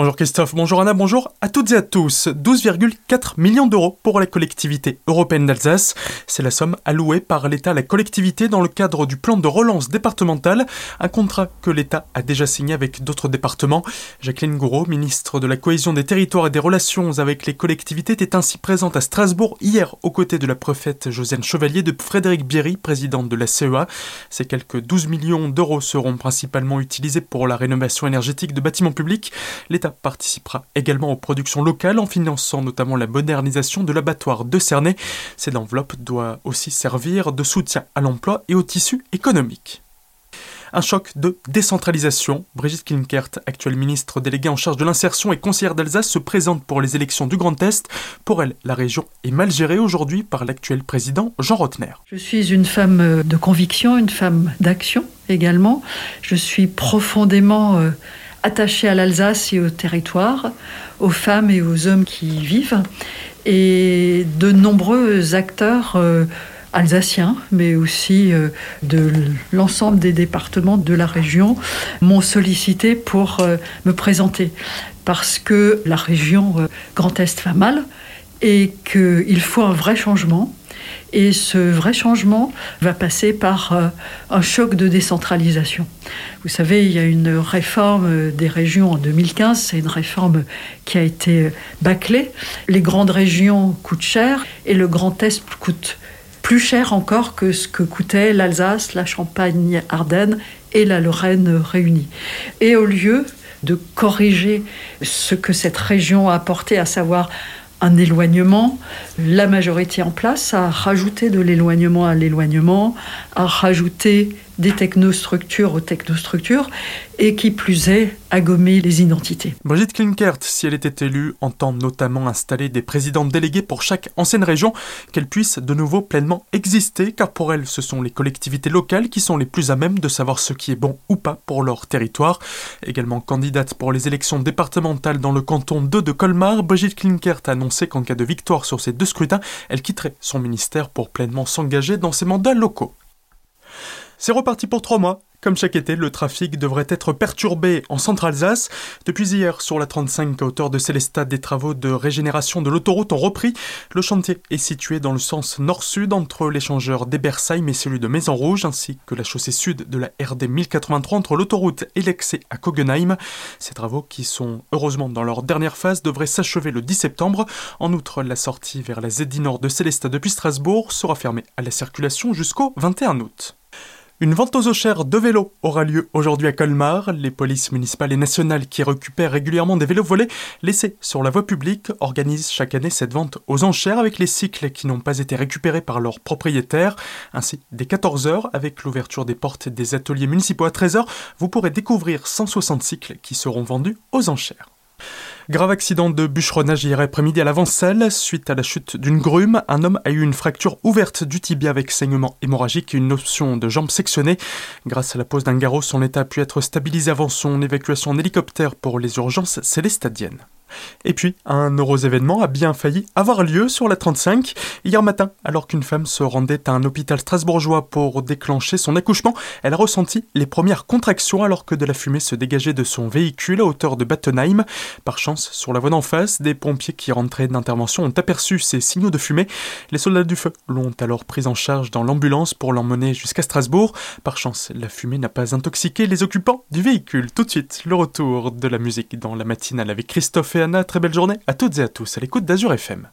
Bonjour Christophe, bonjour Anna, bonjour à toutes et à tous. 12,4 millions d'euros pour la collectivité européenne d'Alsace. C'est la somme allouée par l'État à la collectivité dans le cadre du plan de relance départemental, un contrat que l'État a déjà signé avec d'autres départements. Jacqueline Gouraud, ministre de la cohésion des territoires et des relations avec les collectivités, était ainsi présente à Strasbourg hier aux côtés de la préfète Josiane Chevalier de Frédéric Bierry, présidente de la CEA. Ces quelques 12 millions d'euros seront principalement utilisés pour la rénovation énergétique de bâtiments publics. L'État participera également aux productions locales en finançant notamment la modernisation de l'abattoir de Cernay. Cette enveloppe doit aussi servir de soutien à l'emploi et au tissu économique. Un choc de décentralisation. Brigitte Klinkert, actuelle ministre déléguée en charge de l'insertion et conseillère d'Alsace, se présente pour les élections du Grand Est. Pour elle, la région est mal gérée aujourd'hui par l'actuel président Jean Rotner. Je suis une femme de conviction, une femme d'action également. Je suis profondément euh, attaché à l'Alsace et au territoire, aux femmes et aux hommes qui y vivent, et de nombreux acteurs euh, alsaciens, mais aussi euh, de l'ensemble des départements de la région, m'ont sollicité pour euh, me présenter, parce que la région Grand Est va mal et qu'il faut un vrai changement et ce vrai changement va passer par euh, un choc de décentralisation. Vous savez, il y a une réforme des régions en 2015, c'est une réforme qui a été bâclée. Les grandes régions coûtent cher et le Grand Est coûte plus cher encore que ce que coûtait l'Alsace, la Champagne-Ardenne et la Lorraine réunies. Et au lieu de corriger ce que cette région a apporté, à savoir un éloignement. La majorité en place a rajouté de l'éloignement à l'éloignement, a rajouté des technostructures aux technostructures, et qui plus est, à gommer les identités. Brigitte Klinkert, si elle était élue, entend notamment installer des présidents délégués pour chaque ancienne région, qu'elle puisse de nouveau pleinement exister, car pour elle, ce sont les collectivités locales qui sont les plus à même de savoir ce qui est bon ou pas pour leur territoire. Également candidate pour les élections départementales dans le canton 2 de Colmar, Brigitte Klinkert a annoncé qu'en cas de victoire sur ces deux scrutins, elle quitterait son ministère pour pleinement s'engager dans ses mandats locaux. C'est reparti pour trois mois. Comme chaque été, le trafic devrait être perturbé en Centre-Alsace. Depuis hier, sur la 35 à hauteur de Célestat, des travaux de régénération de l'autoroute ont repris. Le chantier est situé dans le sens nord-sud entre l'échangeur d'Ebersheim et celui de Maison-Rouge, ainsi que la chaussée sud de la RD 1083 entre l'autoroute et l'excès à Kogenheim. Ces travaux, qui sont heureusement dans leur dernière phase, devraient s'achever le 10 septembre. En outre, la sortie vers la ZD Nord de Célestat depuis Strasbourg sera fermée à la circulation jusqu'au 21 août. Une vente aux enchères de vélos aura lieu aujourd'hui à Colmar. Les polices municipales et nationales qui récupèrent régulièrement des vélos volés laissés sur la voie publique organisent chaque année cette vente aux enchères avec les cycles qui n'ont pas été récupérés par leurs propriétaires. Ainsi, dès 14h, avec l'ouverture des portes des ateliers municipaux à 13h, vous pourrez découvrir 160 cycles qui seront vendus aux enchères. Grave accident de bûcheronnage hier après-midi à l'avancelle. Suite à la chute d'une grume, un homme a eu une fracture ouverte du tibia avec saignement hémorragique et une option de jambe sectionnée. Grâce à la pose d'un garrot, son état a pu être stabilisé avant son évacuation en hélicoptère pour les urgences célestadiennes. Et puis, un heureux événement a bien failli avoir lieu sur la 35. Hier matin, alors qu'une femme se rendait à un hôpital strasbourgeois pour déclencher son accouchement, elle a ressenti les premières contractions alors que de la fumée se dégageait de son véhicule à hauteur de Battenheim. Par chance, sur la voie d'en face, des pompiers qui rentraient d'intervention ont aperçu ces signaux de fumée. Les soldats du feu l'ont alors prise en charge dans l'ambulance pour l'emmener jusqu'à Strasbourg. Par chance, la fumée n'a pas intoxiqué les occupants du véhicule. Tout de suite, le retour de la musique dans la matinale avec Christophe Très belle journée à toutes et à tous à l'écoute d'Azur FM.